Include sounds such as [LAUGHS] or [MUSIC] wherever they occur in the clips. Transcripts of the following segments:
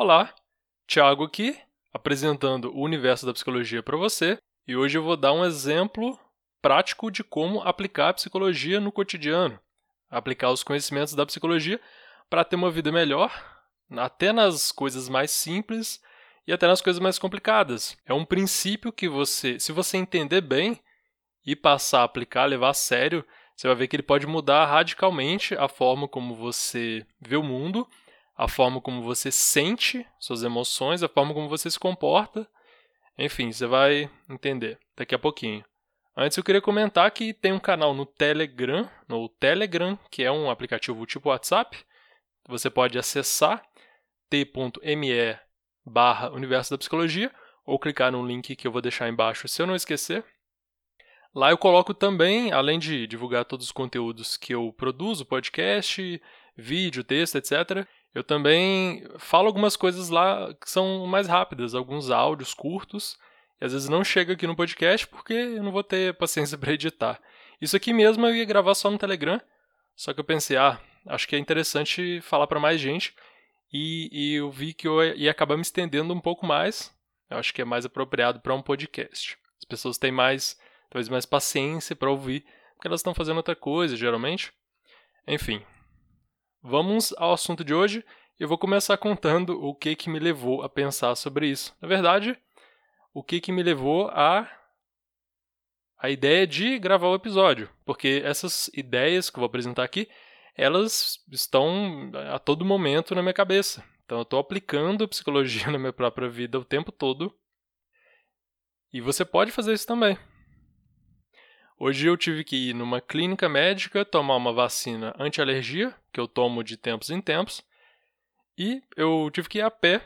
Olá, Thiago aqui, apresentando o universo da psicologia para você, e hoje eu vou dar um exemplo prático de como aplicar a psicologia no cotidiano, aplicar os conhecimentos da psicologia para ter uma vida melhor, até nas coisas mais simples e até nas coisas mais complicadas. É um princípio que você, se você entender bem e passar a aplicar, levar a sério, você vai ver que ele pode mudar radicalmente a forma como você vê o mundo a forma como você sente suas emoções, a forma como você se comporta. Enfim, você vai entender daqui a pouquinho. Antes eu queria comentar que tem um canal no Telegram, no Telegram, que é um aplicativo tipo WhatsApp. Você pode acessar t.me barra Universo da Psicologia ou clicar no link que eu vou deixar embaixo se eu não esquecer. Lá eu coloco também, além de divulgar todos os conteúdos que eu produzo, podcast, vídeo, texto, etc., eu também falo algumas coisas lá que são mais rápidas, alguns áudios curtos, e às vezes não chega aqui no podcast porque eu não vou ter paciência para editar. Isso aqui mesmo eu ia gravar só no Telegram, só que eu pensei, ah, acho que é interessante falar para mais gente, e, e, eu vi que eu ia acabar me estendendo um pouco mais. Eu acho que é mais apropriado para um podcast. As pessoas têm mais, talvez mais paciência para ouvir, porque elas estão fazendo outra coisa, geralmente. Enfim, Vamos ao assunto de hoje. Eu vou começar contando o que que me levou a pensar sobre isso. Na verdade, o que que me levou a a ideia de gravar o episódio, porque essas ideias que eu vou apresentar aqui, elas estão a todo momento na minha cabeça. Então eu estou aplicando psicologia [LAUGHS] na minha própria vida o tempo todo. E você pode fazer isso também. Hoje eu tive que ir numa clínica médica tomar uma vacina anti-alergia, que eu tomo de tempos em tempos, e eu tive que ir a pé.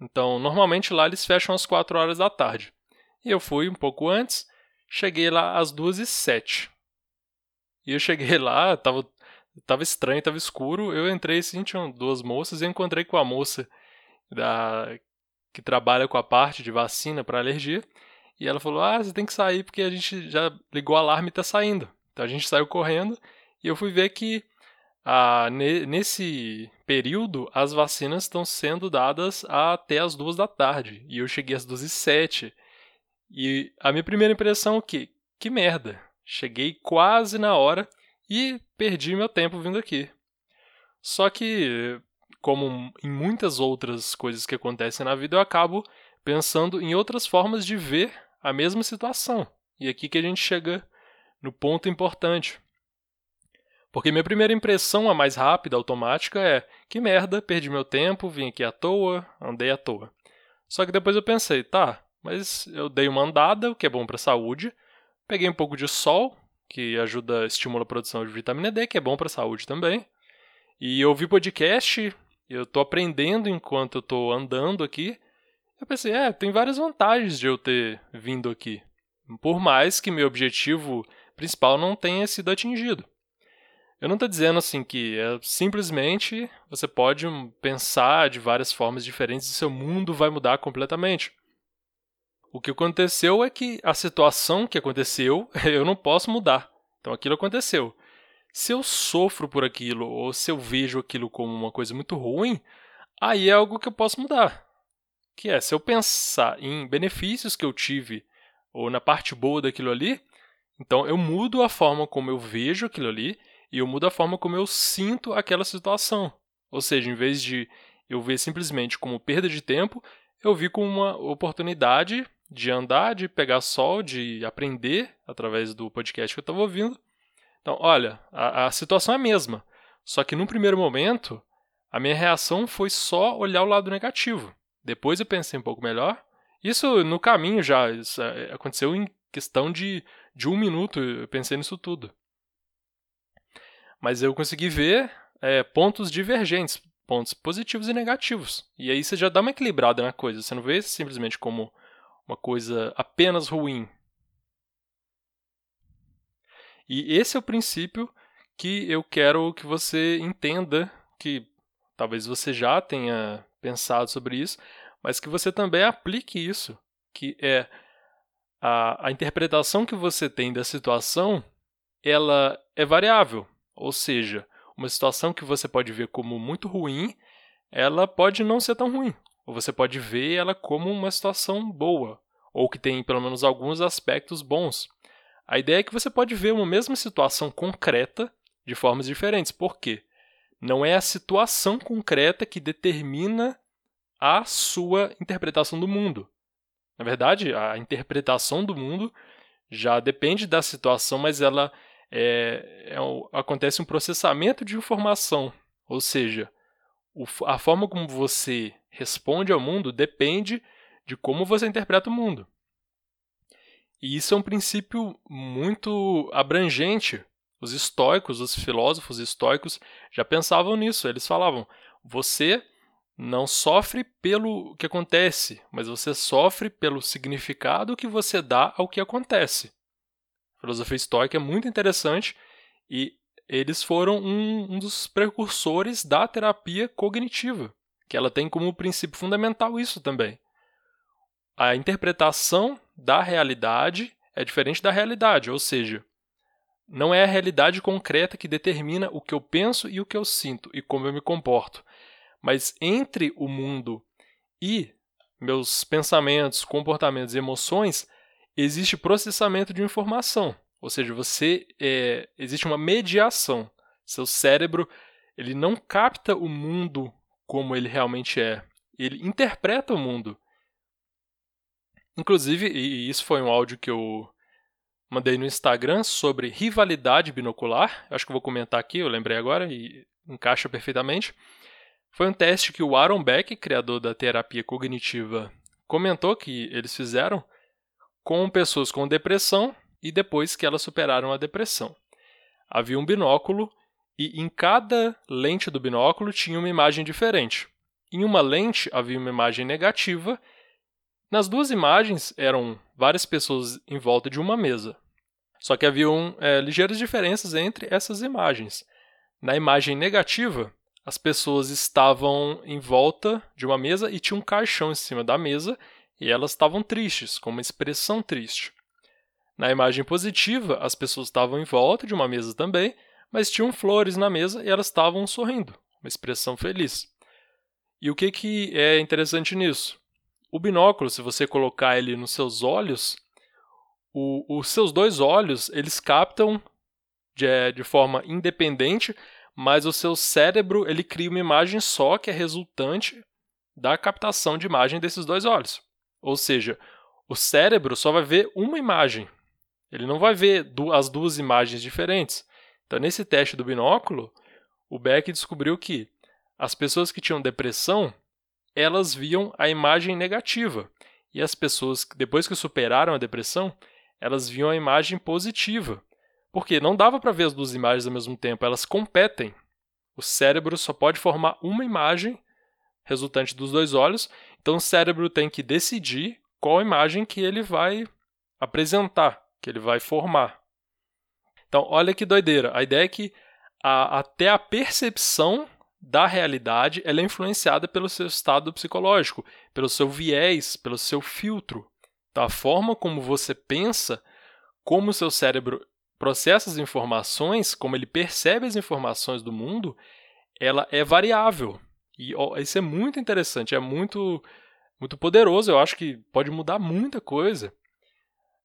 Então, normalmente lá eles fecham às 4 horas da tarde. E eu fui um pouco antes, cheguei lá às 2 e 07 E eu cheguei lá, tava, tava estranho, tava escuro. Eu entrei assim, tinham duas moças, e encontrei com a moça da, que trabalha com a parte de vacina para alergia. E ela falou: Ah, você tem que sair porque a gente já ligou o alarme e tá saindo. Então a gente saiu correndo e eu fui ver que ah, ne nesse período as vacinas estão sendo dadas até as duas da tarde. E eu cheguei às duas e sete. E a minha primeira impressão é que, que merda. Cheguei quase na hora e perdi meu tempo vindo aqui. Só que, como em muitas outras coisas que acontecem na vida, eu acabo pensando em outras formas de ver a mesma situação. E aqui que a gente chega no ponto importante. Porque minha primeira impressão, a mais rápida, automática, é: que merda, perdi meu tempo, vim aqui à toa, andei à toa. Só que depois eu pensei: tá, mas eu dei uma andada, o que é bom para a saúde, peguei um pouco de sol, que ajuda, estimula a produção de vitamina D, que é bom para a saúde também. E eu ouvi podcast, eu estou aprendendo enquanto eu estou andando aqui, eu pensei, é, tem várias vantagens de eu ter vindo aqui. Por mais que meu objetivo principal não tenha sido atingido. Eu não estou dizendo assim que é simplesmente você pode pensar de várias formas diferentes e seu mundo vai mudar completamente. O que aconteceu é que a situação que aconteceu [LAUGHS] eu não posso mudar. Então aquilo aconteceu. Se eu sofro por aquilo ou se eu vejo aquilo como uma coisa muito ruim, aí é algo que eu posso mudar que é se eu pensar em benefícios que eu tive ou na parte boa daquilo ali, então eu mudo a forma como eu vejo aquilo ali e eu mudo a forma como eu sinto aquela situação. Ou seja, em vez de eu ver simplesmente como perda de tempo, eu vi como uma oportunidade de andar, de pegar sol, de aprender através do podcast que eu estava ouvindo. Então, olha, a, a situação é a mesma, só que no primeiro momento a minha reação foi só olhar o lado negativo. Depois eu pensei um pouco melhor. Isso no caminho já, é, aconteceu em questão de, de um minuto, eu pensei nisso tudo. Mas eu consegui ver é, pontos divergentes, pontos positivos e negativos. E aí você já dá uma equilibrada na coisa, você não vê simplesmente como uma coisa apenas ruim. E esse é o princípio que eu quero que você entenda, que talvez você já tenha pensado sobre isso, mas que você também aplique isso, que é a, a interpretação que você tem da situação, ela é variável, ou seja, uma situação que você pode ver como muito ruim, ela pode não ser tão ruim, ou você pode ver ela como uma situação boa, ou que tem pelo menos alguns aspectos bons. A ideia é que você pode ver uma mesma situação concreta de formas diferentes. Por quê? Não é a situação concreta que determina a sua interpretação do mundo. Na verdade, a interpretação do mundo já depende da situação, mas ela é, é, acontece um processamento de informação, ou seja, o, a forma como você responde ao mundo depende de como você interpreta o mundo. E isso é um princípio muito abrangente. Os estoicos, os filósofos estoicos já pensavam nisso. Eles falavam: você não sofre pelo que acontece, mas você sofre pelo significado que você dá ao que acontece. A filosofia estoica é muito interessante e eles foram um, um dos precursores da terapia cognitiva, que ela tem como princípio fundamental isso também. A interpretação da realidade é diferente da realidade, ou seja, não é a realidade concreta que determina o que eu penso e o que eu sinto e como eu me comporto. Mas entre o mundo e meus pensamentos, comportamentos e emoções, existe processamento de informação. Ou seja, você é, existe uma mediação. Seu cérebro ele não capta o mundo como ele realmente é. Ele interpreta o mundo. Inclusive, e isso foi um áudio que eu mandei no Instagram sobre rivalidade binocular. Acho que vou comentar aqui, eu lembrei agora e encaixa perfeitamente. Foi um teste que o Aaron Beck, criador da terapia cognitiva, comentou que eles fizeram com pessoas com depressão e depois que elas superaram a depressão. Havia um binóculo e em cada lente do binóculo tinha uma imagem diferente. Em uma lente havia uma imagem negativa nas duas imagens eram várias pessoas em volta de uma mesa. Só que haviam é, ligeiras diferenças entre essas imagens. Na imagem negativa, as pessoas estavam em volta de uma mesa e tinha um caixão em cima da mesa e elas estavam tristes, com uma expressão triste. Na imagem positiva, as pessoas estavam em volta de uma mesa também, mas tinham flores na mesa e elas estavam sorrindo, uma expressão feliz. E o que, que é interessante nisso? O binóculo, se você colocar ele nos seus olhos, o, os seus dois olhos eles captam de, é, de forma independente, mas o seu cérebro ele cria uma imagem só que é resultante da captação de imagem desses dois olhos. Ou seja, o cérebro só vai ver uma imagem. Ele não vai ver as duas imagens diferentes. Então, nesse teste do binóculo, o Beck descobriu que as pessoas que tinham depressão elas viam a imagem negativa. E as pessoas, depois que superaram a depressão, elas viam a imagem positiva. Porque não dava para ver as duas imagens ao mesmo tempo, elas competem. O cérebro só pode formar uma imagem resultante dos dois olhos, então o cérebro tem que decidir qual imagem que ele vai apresentar, que ele vai formar. Então, olha que doideira. A ideia é que a, até a percepção da realidade ela é influenciada pelo seu estado psicológico, pelo seu viés, pelo seu filtro. A forma como você pensa, como o seu cérebro processa as informações, como ele percebe as informações do mundo, ela é variável. E isso é muito interessante, é muito, muito poderoso. Eu acho que pode mudar muita coisa.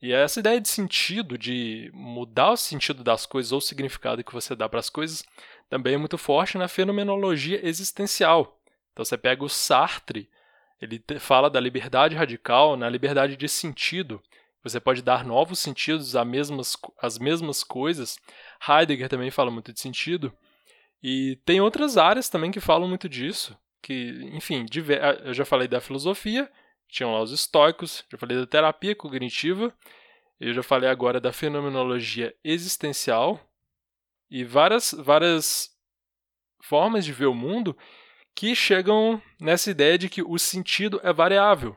E essa ideia de sentido, de mudar o sentido das coisas ou o significado que você dá para as coisas, também é muito forte na fenomenologia existencial. Então você pega o Sartre, ele fala da liberdade radical na liberdade de sentido. Você pode dar novos sentidos às mesmas, às mesmas coisas. Heidegger também fala muito de sentido. E tem outras áreas também que falam muito disso. Que, enfim, ah, eu já falei da filosofia, tinham lá os estoicos, já falei da terapia cognitiva, eu já falei agora da fenomenologia existencial, e várias, várias formas de ver o mundo que chegam nessa ideia de que o sentido é variável.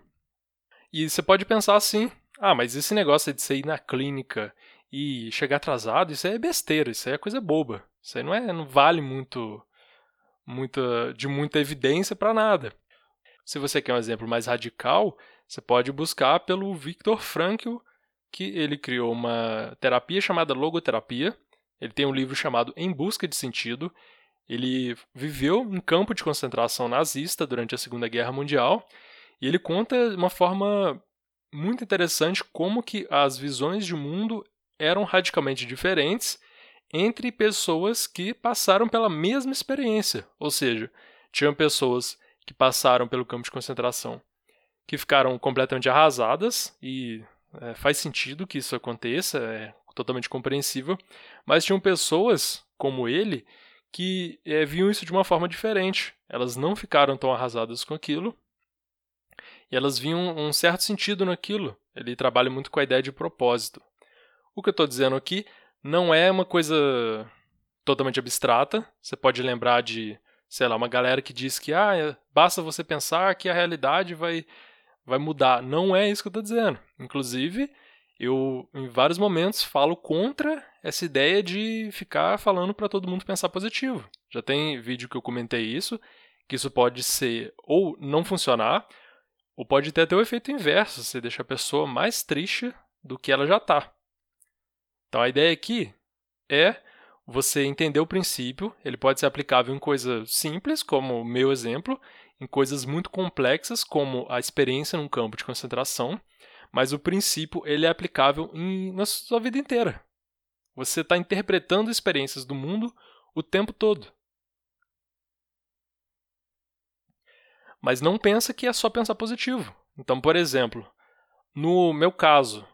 E você pode pensar assim: ah, mas esse negócio de você ir na clínica e chegar atrasado, isso aí é besteira, isso aí é coisa boba. Isso aí não, é, não vale muito, muita, de muita evidência para nada. Se você quer um exemplo mais radical, você pode buscar pelo Viktor Frankl, que ele criou uma terapia chamada logoterapia, ele tem um livro chamado Em Busca de Sentido, Ele viveu em campo de concentração nazista durante a Segunda Guerra Mundial e ele conta de uma forma muito interessante como que as visões de mundo eram radicalmente diferentes entre pessoas que passaram pela mesma experiência, ou seja, tinham pessoas que passaram pelo campo de concentração que ficaram completamente arrasadas e é, faz sentido que isso aconteça, é totalmente compreensível, mas tinham pessoas como ele que é, viam isso de uma forma diferente. Elas não ficaram tão arrasadas com aquilo e elas viam um certo sentido naquilo. Ele trabalha muito com a ideia de propósito. O que eu estou dizendo aqui não é uma coisa totalmente abstrata. Você pode lembrar de, sei lá, uma galera que diz que ah, é, basta você pensar que a realidade vai, vai mudar. Não é isso que eu estou dizendo. Inclusive, eu em vários momentos falo contra essa ideia de ficar falando para todo mundo pensar positivo. Já tem vídeo que eu comentei isso, que isso pode ser ou não funcionar, ou pode ter até o efeito inverso, você deixa a pessoa mais triste do que ela já está. Então a ideia aqui é você entender o princípio, ele pode ser aplicável em coisas simples, como o meu exemplo, em coisas muito complexas, como a experiência num campo de concentração, mas o princípio ele é aplicável em, na sua vida inteira. Você está interpretando experiências do mundo o tempo todo. Mas não pensa que é só pensar positivo. Então, por exemplo, no meu caso,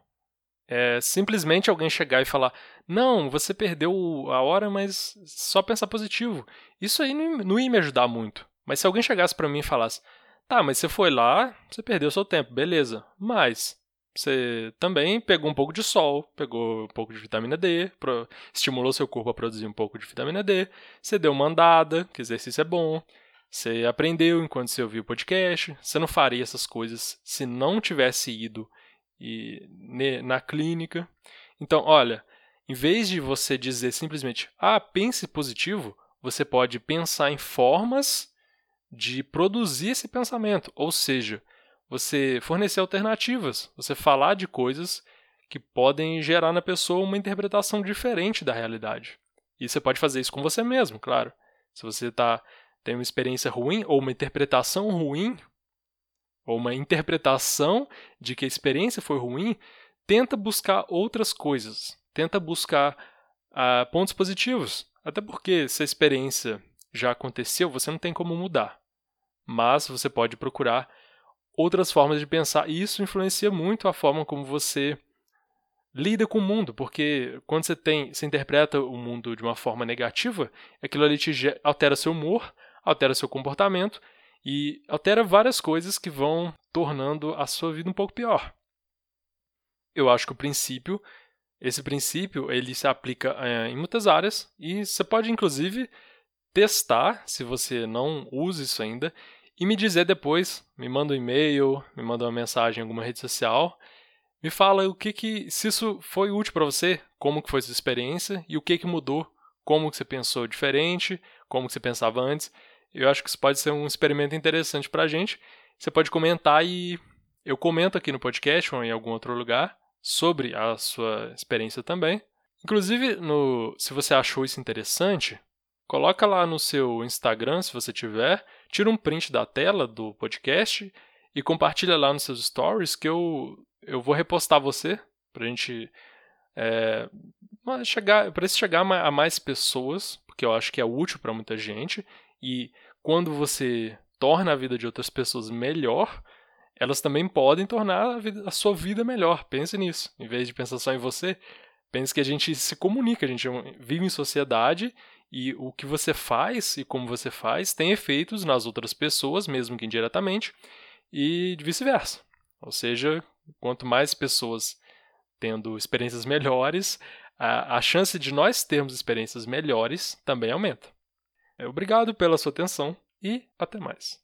é simplesmente alguém chegar e falar: Não, você perdeu a hora, mas só pensar positivo. Isso aí não, não ia me ajudar muito. Mas se alguém chegasse para mim e falasse: Tá, mas você foi lá, você perdeu seu tempo, beleza. Mas você também pegou um pouco de sol, pegou um pouco de vitamina D, estimulou seu corpo a produzir um pouco de vitamina D, você deu uma andada, que exercício é bom, você aprendeu enquanto você ouviu o podcast. Você não faria essas coisas se não tivesse ido e, na clínica. Então, olha, em vez de você dizer simplesmente, ah, pense positivo, você pode pensar em formas de produzir esse pensamento. Ou seja, você fornecer alternativas, você falar de coisas que podem gerar na pessoa uma interpretação diferente da realidade. E você pode fazer isso com você mesmo, claro. Se você está tem uma experiência ruim ou uma interpretação ruim, ou uma interpretação de que a experiência foi ruim, tenta buscar outras coisas, tenta buscar uh, pontos positivos. Até porque se a experiência já aconteceu, você não tem como mudar. Mas você pode procurar outras formas de pensar, e isso influencia muito a forma como você lida com o mundo, porque quando você tem, você interpreta o mundo de uma forma negativa, aquilo ali te altera seu humor, altera seu comportamento e altera várias coisas que vão tornando a sua vida um pouco pior. Eu acho que o princípio, esse princípio, ele se aplica é, em muitas áreas e você pode inclusive testar, se você não usa isso ainda, e me dizer depois, me manda um e-mail, me manda uma mensagem em alguma rede social, me fala o que que se isso foi útil para você, como que foi sua experiência e o que que mudou, como que você pensou diferente, como que você pensava antes. Eu acho que isso pode ser um experimento interessante para a gente. Você pode comentar e eu comento aqui no podcast ou em algum outro lugar sobre a sua experiência também. Inclusive, no, se você achou isso interessante, coloca lá no seu Instagram, se você tiver, tira um print da tela do podcast e compartilha lá nos seus stories que eu, eu vou repostar você para a gente é, chegar, para isso chegar a mais pessoas, porque eu acho que é útil para muita gente e quando você torna a vida de outras pessoas melhor, elas também podem tornar a, vida, a, sua vida melhor. Pense nisso. Em vez de pensar só em você, pense que a gente se comunica, a gente vive em sociedade e o que você faz e como você faz tem efeitos nas outras pessoas, mesmo que indiretamente, e vice-versa. Ou seja, quanto mais pessoas tendo experiências melhores, a, a chance de nós termos experiências melhores também aumenta. É, obrigado pela sua atenção e até mais.